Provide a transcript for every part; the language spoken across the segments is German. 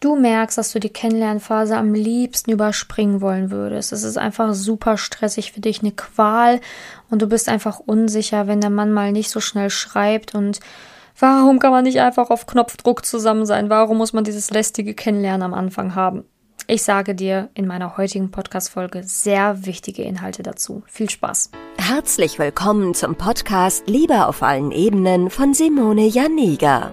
du merkst, dass du die Kennenlernphase am liebsten überspringen wollen würdest. Es ist einfach super stressig für dich, eine Qual und du bist einfach unsicher, wenn der Mann mal nicht so schnell schreibt und warum kann man nicht einfach auf Knopfdruck zusammen sein? Warum muss man dieses lästige Kennenlernen am Anfang haben? Ich sage dir in meiner heutigen Podcast-Folge sehr wichtige Inhalte dazu. Viel Spaß. Herzlich willkommen zum Podcast Liebe auf allen Ebenen von Simone Janiga.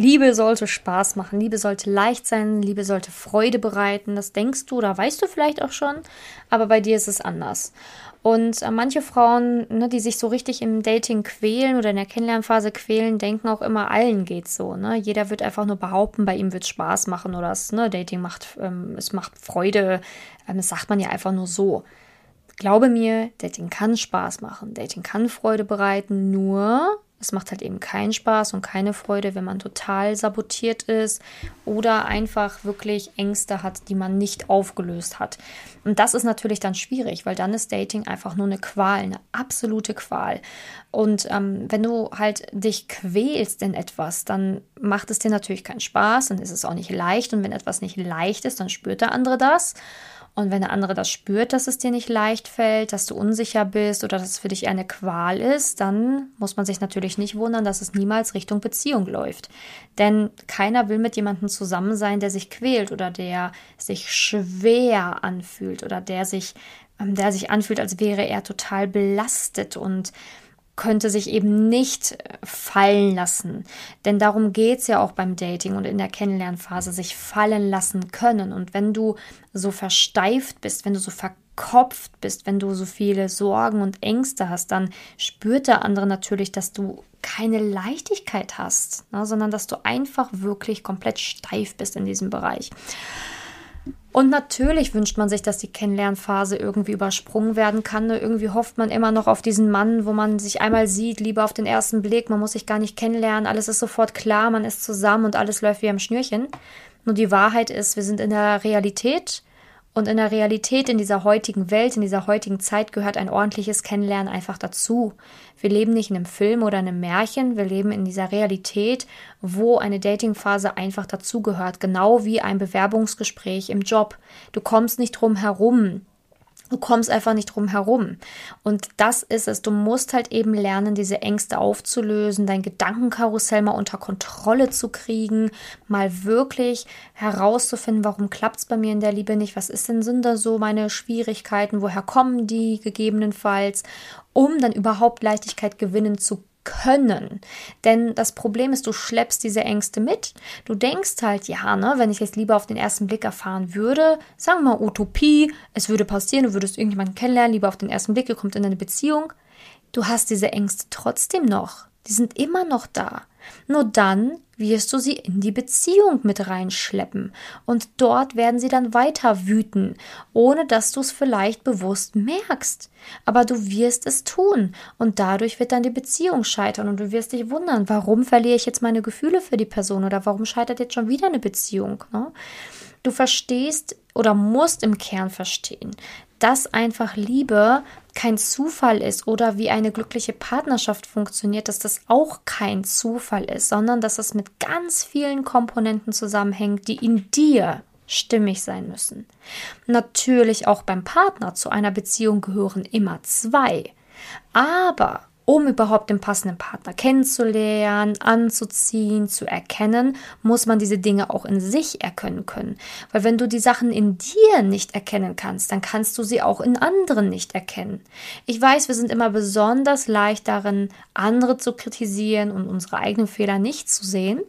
Liebe sollte Spaß machen, Liebe sollte leicht sein, Liebe sollte Freude bereiten. Das denkst du oder weißt du vielleicht auch schon, aber bei dir ist es anders. Und äh, manche Frauen, ne, die sich so richtig im Dating quälen oder in der Kennenlernphase quälen, denken auch immer, allen geht's so. Ne? Jeder wird einfach nur behaupten, bei ihm wird Spaß machen oder das ne, Dating macht, ähm, es macht Freude. Ähm, das sagt man ja einfach nur so. Glaube mir, Dating kann Spaß machen, Dating kann Freude bereiten, nur es macht halt eben keinen Spaß und keine Freude, wenn man total sabotiert ist oder einfach wirklich Ängste hat, die man nicht aufgelöst hat. Und das ist natürlich dann schwierig, weil dann ist Dating einfach nur eine Qual, eine absolute Qual. Und ähm, wenn du halt dich quälst in etwas, dann macht es dir natürlich keinen Spaß, dann ist es auch nicht leicht. Und wenn etwas nicht leicht ist, dann spürt der andere das. Und wenn der andere das spürt, dass es dir nicht leicht fällt, dass du unsicher bist oder dass es für dich eine Qual ist, dann muss man sich natürlich nicht wundern, dass es niemals Richtung Beziehung läuft. Denn keiner will mit jemandem zusammen sein, der sich quält oder der sich schwer anfühlt oder der sich, ähm, der sich anfühlt, als wäre er total belastet und könnte sich eben nicht äh, fallen lassen. Denn darum geht es ja auch beim Dating und in der Kennenlernphase, sich fallen lassen können. Und wenn du so versteift bist, wenn du so verkopft bist, wenn du so viele Sorgen und Ängste hast, dann spürt der andere natürlich, dass du keine Leichtigkeit hast, ne, sondern dass du einfach wirklich komplett steif bist in diesem Bereich. Und natürlich wünscht man sich, dass die Kennenlernphase irgendwie übersprungen werden kann. Irgendwie hofft man immer noch auf diesen Mann, wo man sich einmal sieht, lieber auf den ersten Blick. Man muss sich gar nicht kennenlernen. Alles ist sofort klar, man ist zusammen und alles läuft wie am Schnürchen. Nur die Wahrheit ist, wir sind in der Realität und in der Realität, in dieser heutigen Welt, in dieser heutigen Zeit gehört ein ordentliches Kennenlernen einfach dazu. Wir leben nicht in einem Film oder einem Märchen, wir leben in dieser Realität, wo eine Datingphase einfach dazugehört, genau wie ein Bewerbungsgespräch im Job. Du kommst nicht drum herum. Du kommst einfach nicht drum herum. Und das ist es. Du musst halt eben lernen, diese Ängste aufzulösen, dein Gedankenkarussell mal unter Kontrolle zu kriegen, mal wirklich herauszufinden, warum klappt es bei mir in der Liebe nicht, was ist denn sind da so meine Schwierigkeiten, woher kommen die gegebenenfalls, um dann überhaupt Leichtigkeit gewinnen zu können. Denn das Problem ist, du schleppst diese Ängste mit. Du denkst halt, ja, ne, wenn ich jetzt lieber auf den ersten Blick erfahren würde, sagen wir mal Utopie, es würde passieren, du würdest irgendjemanden kennenlernen, lieber auf den ersten Blick, ihr kommt in eine Beziehung. Du hast diese Ängste trotzdem noch. Die sind immer noch da. Nur dann wirst du sie in die Beziehung mit reinschleppen und dort werden sie dann weiter wüten, ohne dass du es vielleicht bewusst merkst. Aber du wirst es tun und dadurch wird dann die Beziehung scheitern und du wirst dich wundern, warum verliere ich jetzt meine Gefühle für die Person oder warum scheitert jetzt schon wieder eine Beziehung. Ne? Du verstehst oder musst im Kern verstehen, dass einfach Liebe kein Zufall ist oder wie eine glückliche Partnerschaft funktioniert, dass das auch kein Zufall ist, sondern dass es mit ganz vielen Komponenten zusammenhängt, die in dir stimmig sein müssen. Natürlich auch beim Partner zu einer Beziehung gehören immer zwei. Aber um überhaupt den passenden Partner kennenzulernen, anzuziehen, zu erkennen, muss man diese Dinge auch in sich erkennen können. Weil wenn du die Sachen in dir nicht erkennen kannst, dann kannst du sie auch in anderen nicht erkennen. Ich weiß, wir sind immer besonders leicht darin, andere zu kritisieren und unsere eigenen Fehler nicht zu sehen.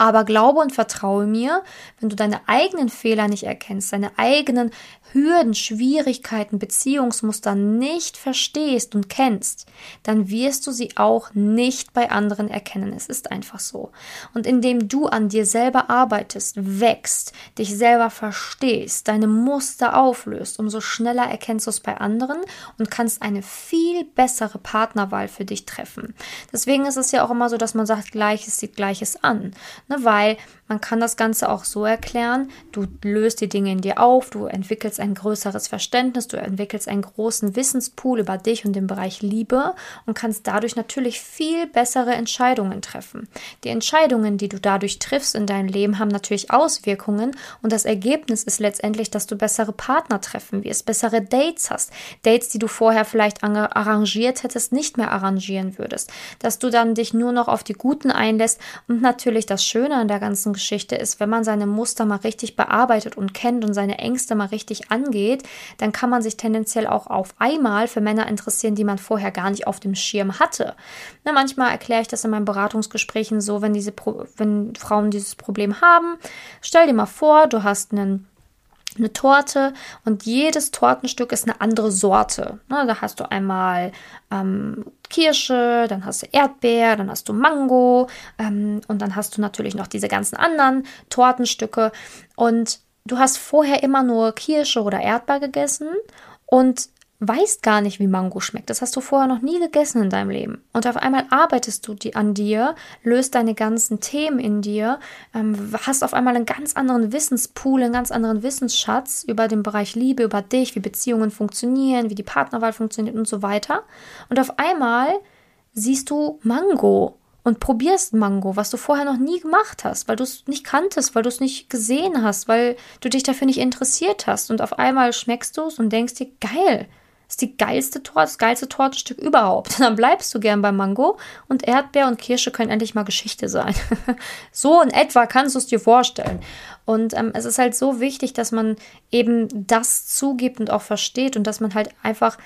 Aber glaube und vertraue mir, wenn du deine eigenen Fehler nicht erkennst, deine eigenen Hürden, Schwierigkeiten, Beziehungsmuster nicht verstehst und kennst, dann wirst du sie auch nicht bei anderen erkennen. Es ist einfach so. Und indem du an dir selber arbeitest, wächst, dich selber verstehst, deine Muster auflöst, umso schneller erkennst du es bei anderen und kannst eine viel bessere Partnerwahl für dich treffen. Deswegen ist es ja auch immer so, dass man sagt, Gleiches sieht Gleiches an. Ne, weil man kann das Ganze auch so erklären, du löst die Dinge in dir auf, du entwickelst ein größeres Verständnis, du entwickelst einen großen Wissenspool über dich und den Bereich Liebe und kannst dadurch natürlich viel bessere Entscheidungen treffen. Die Entscheidungen, die du dadurch triffst in deinem Leben, haben natürlich Auswirkungen und das Ergebnis ist letztendlich, dass du bessere Partner treffen wirst, bessere Dates hast, Dates, die du vorher vielleicht arrangiert hättest, nicht mehr arrangieren würdest, dass du dann dich nur noch auf die Guten einlässt und natürlich das Schöne an der ganzen Geschichte ist, wenn man seine Muster mal richtig bearbeitet und kennt und seine Ängste mal richtig angeht, dann kann man sich tendenziell auch auf einmal für Männer interessieren, die man vorher gar nicht auf dem Schirm hatte. Na, manchmal erkläre ich das in meinen Beratungsgesprächen so, wenn diese Pro wenn Frauen dieses Problem haben, stell dir mal vor, du hast einen eine Torte und jedes Tortenstück ist eine andere Sorte. Ne, da hast du einmal ähm, Kirsche, dann hast du Erdbeer, dann hast du Mango ähm, und dann hast du natürlich noch diese ganzen anderen Tortenstücke. Und du hast vorher immer nur Kirsche oder Erdbeer gegessen und weißt gar nicht, wie Mango schmeckt. Das hast du vorher noch nie gegessen in deinem Leben. Und auf einmal arbeitest du die an dir, löst deine ganzen Themen in dir, ähm, hast auf einmal einen ganz anderen Wissenspool, einen ganz anderen Wissensschatz über den Bereich Liebe, über dich, wie Beziehungen funktionieren, wie die Partnerwahl funktioniert und so weiter. Und auf einmal siehst du Mango und probierst Mango, was du vorher noch nie gemacht hast, weil du es nicht kanntest, weil du es nicht gesehen hast, weil du dich dafür nicht interessiert hast. Und auf einmal schmeckst du es und denkst dir, geil, ist die geilste Torte, das geilste Tortenstück überhaupt. Dann bleibst du gern beim Mango und Erdbeer und Kirsche können endlich mal Geschichte sein. so in etwa kannst du es dir vorstellen. Und ähm, es ist halt so wichtig, dass man eben das zugibt und auch versteht und dass man halt einfach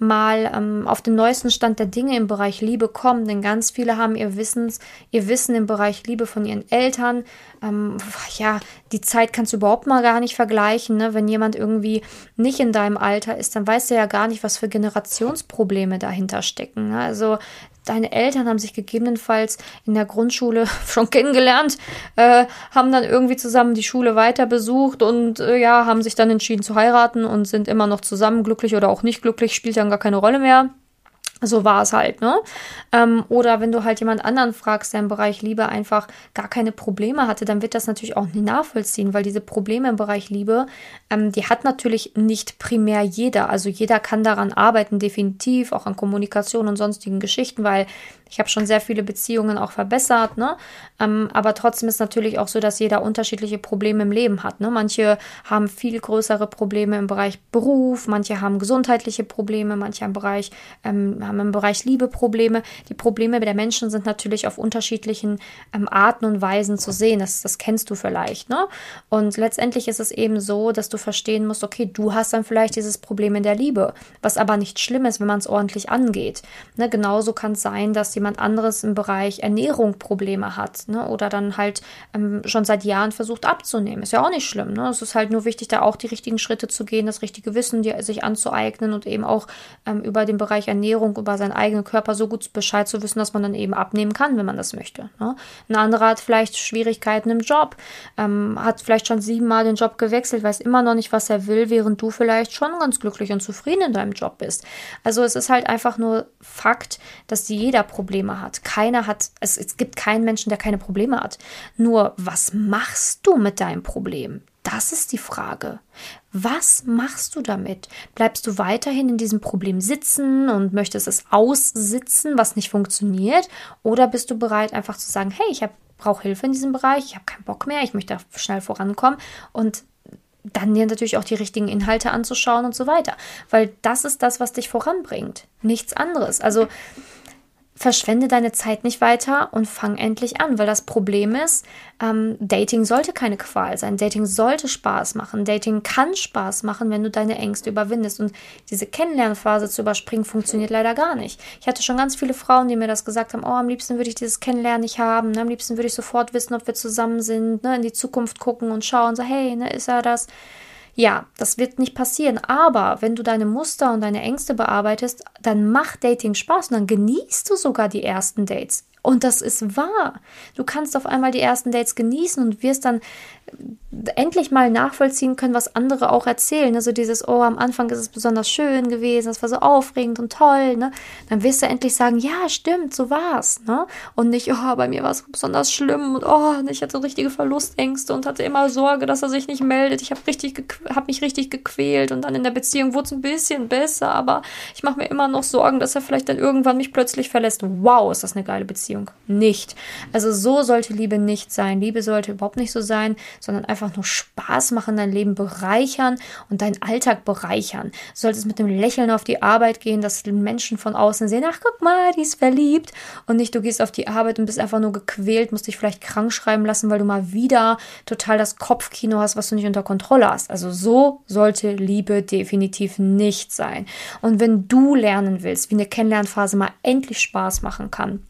mal ähm, auf den neuesten Stand der Dinge im Bereich Liebe kommen, denn ganz viele haben ihr Wissens, ihr Wissen im Bereich Liebe von ihren Eltern. Ähm, ja, die Zeit kannst du überhaupt mal gar nicht vergleichen. Ne? Wenn jemand irgendwie nicht in deinem Alter ist, dann weißt du ja gar nicht, was für Generationsprobleme dahinter stecken. Ne? Also deine Eltern haben sich gegebenenfalls in der Grundschule schon kennengelernt, äh, haben dann irgendwie zusammen die Schule weiter besucht und äh, ja, haben sich dann entschieden zu heiraten und sind immer noch zusammen, glücklich oder auch nicht glücklich, spielt dann gar keine Rolle mehr. So war es halt, ne? Ähm, oder wenn du halt jemand anderen fragst, der im Bereich Liebe einfach gar keine Probleme hatte, dann wird das natürlich auch nicht nachvollziehen, weil diese Probleme im Bereich Liebe, ähm, die hat natürlich nicht primär jeder. Also jeder kann daran arbeiten, definitiv, auch an Kommunikation und sonstigen Geschichten, weil ich habe schon sehr viele Beziehungen auch verbessert, ne? Ähm, aber trotzdem ist natürlich auch so, dass jeder unterschiedliche Probleme im Leben hat. Ne? Manche haben viel größere Probleme im Bereich Beruf, manche haben gesundheitliche Probleme, manche im Bereich, ähm, haben im Bereich Liebe Probleme. Die Probleme der Menschen sind natürlich auf unterschiedlichen ähm, Arten und Weisen zu sehen. Das, das kennst du vielleicht. Ne? Und letztendlich ist es eben so, dass du verstehen musst, okay, du hast dann vielleicht dieses Problem in der Liebe, was aber nicht schlimm ist, wenn man es ordentlich angeht. Ne? Genauso kann es sein, dass die jemand anderes im Bereich Ernährung Probleme hat ne? oder dann halt ähm, schon seit Jahren versucht abzunehmen. Ist ja auch nicht schlimm. Ne? Es ist halt nur wichtig, da auch die richtigen Schritte zu gehen, das richtige Wissen die, sich anzueignen und eben auch ähm, über den Bereich Ernährung, über seinen eigenen Körper so gut Bescheid zu wissen, dass man dann eben abnehmen kann, wenn man das möchte. Ne? Ein anderer hat vielleicht Schwierigkeiten im Job, ähm, hat vielleicht schon siebenmal den Job gewechselt, weiß immer noch nicht, was er will, während du vielleicht schon ganz glücklich und zufrieden in deinem Job bist. Also es ist halt einfach nur Fakt, dass jeder Probleme Probleme hat. Keiner hat, es, es gibt keinen Menschen, der keine Probleme hat. Nur, was machst du mit deinem Problem? Das ist die Frage. Was machst du damit? Bleibst du weiterhin in diesem Problem sitzen und möchtest es aussitzen, was nicht funktioniert? Oder bist du bereit, einfach zu sagen, hey, ich brauche Hilfe in diesem Bereich, ich habe keinen Bock mehr, ich möchte schnell vorankommen und dann dir natürlich auch die richtigen Inhalte anzuschauen und so weiter. Weil das ist das, was dich voranbringt. Nichts anderes. Also verschwende deine Zeit nicht weiter und fang endlich an, weil das Problem ist, ähm, Dating sollte keine Qual sein. Dating sollte Spaß machen. Dating kann Spaß machen, wenn du deine Ängste überwindest. Und diese Kennenlernphase zu überspringen, funktioniert leider gar nicht. Ich hatte schon ganz viele Frauen, die mir das gesagt haben, oh, am liebsten würde ich dieses Kennenlernen nicht haben. Ne? Am liebsten würde ich sofort wissen, ob wir zusammen sind, ne? in die Zukunft gucken und schauen, so, hey, ne, ist er das? Ja, das wird nicht passieren. Aber wenn du deine Muster und deine Ängste bearbeitest, dann macht Dating Spaß und dann genießt du sogar die ersten Dates. Und das ist wahr. Du kannst auf einmal die ersten Dates genießen und wirst dann endlich mal nachvollziehen können, was andere auch erzählen. Also dieses, oh, am Anfang ist es besonders schön gewesen, es war so aufregend und toll, ne? Dann wirst du endlich sagen, ja, stimmt, so war's, ne? Und nicht, oh, bei mir war es besonders schlimm und oh, ich hatte richtige Verlustängste und hatte immer Sorge, dass er sich nicht meldet. Ich habe hab mich richtig gequält und dann in der Beziehung wurde es ein bisschen besser, aber ich mache mir immer noch Sorgen, dass er vielleicht dann irgendwann mich plötzlich verlässt. Wow, ist das eine geile Beziehung. Nicht. Also so sollte Liebe nicht sein. Liebe sollte überhaupt nicht so sein, sondern einfach nur Spaß machen, dein Leben bereichern und deinen Alltag bereichern. Du solltest mit dem Lächeln auf die Arbeit gehen, dass Menschen von außen sehen, ach guck mal, die ist verliebt und nicht du gehst auf die Arbeit und bist einfach nur gequält, musst dich vielleicht krank schreiben lassen, weil du mal wieder total das Kopfkino hast, was du nicht unter Kontrolle hast. Also so sollte Liebe definitiv nicht sein. Und wenn du lernen willst, wie eine Kennenlernphase mal endlich Spaß machen kann,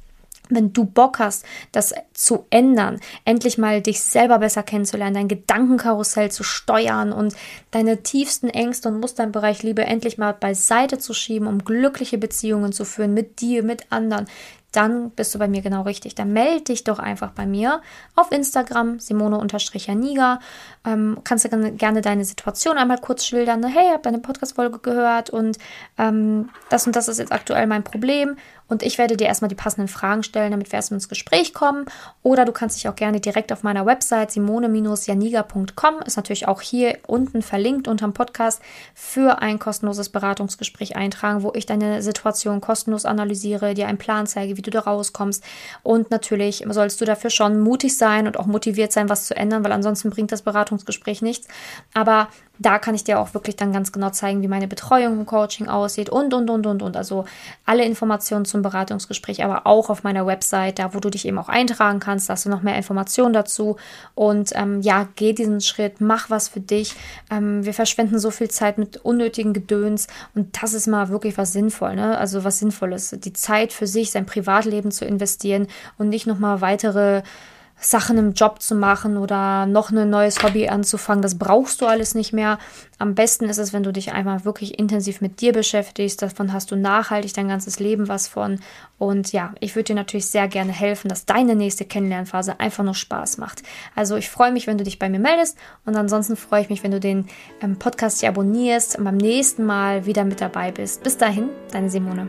wenn du Bock hast, das zu ändern, endlich mal dich selber besser kennenzulernen, dein Gedankenkarussell zu steuern und deine tiefsten Ängste und Muster im Bereich Liebe endlich mal beiseite zu schieben, um glückliche Beziehungen zu führen mit dir, mit anderen, dann bist du bei mir genau richtig. Dann melde dich doch einfach bei mir auf Instagram, Simone-Janiga. Ähm, kannst du gerne deine Situation einmal kurz schildern. Hey, ich habe deine Podcast-Folge gehört und ähm, das und das ist jetzt aktuell mein Problem. Und ich werde dir erstmal die passenden Fragen stellen, damit wir erstmal ins Gespräch kommen. Oder du kannst dich auch gerne direkt auf meiner Website simone-janiga.com, ist natürlich auch hier unten verlinkt unterm Podcast, für ein kostenloses Beratungsgespräch eintragen, wo ich deine Situation kostenlos analysiere, dir einen Plan zeige, wie du da rauskommst. Und natürlich sollst du dafür schon mutig sein und auch motiviert sein, was zu ändern, weil ansonsten bringt das Beratungsgespräch nichts. Aber da kann ich dir auch wirklich dann ganz genau zeigen, wie meine Betreuung im Coaching aussieht und, und, und, und, und. Also alle Informationen zum Beratungsgespräch, aber auch auf meiner Website, da wo du dich eben auch eintragen kannst, da hast du noch mehr Informationen dazu. Und ähm, ja, geh diesen Schritt, mach was für dich. Ähm, wir verschwenden so viel Zeit mit unnötigen Gedöns und das ist mal wirklich was sinnvoll, ne? Also was Sinnvolles. Die Zeit für sich, sein Privatleben zu investieren und nicht nochmal weitere Sachen im Job zu machen oder noch ein neues Hobby anzufangen. Das brauchst du alles nicht mehr. Am besten ist es, wenn du dich einmal wirklich intensiv mit dir beschäftigst. Davon hast du nachhaltig dein ganzes Leben was von. Und ja, ich würde dir natürlich sehr gerne helfen, dass deine nächste Kennenlernphase einfach nur Spaß macht. Also ich freue mich, wenn du dich bei mir meldest und ansonsten freue ich mich, wenn du den ähm, Podcast hier abonnierst und beim nächsten Mal wieder mit dabei bist. Bis dahin, deine Simone.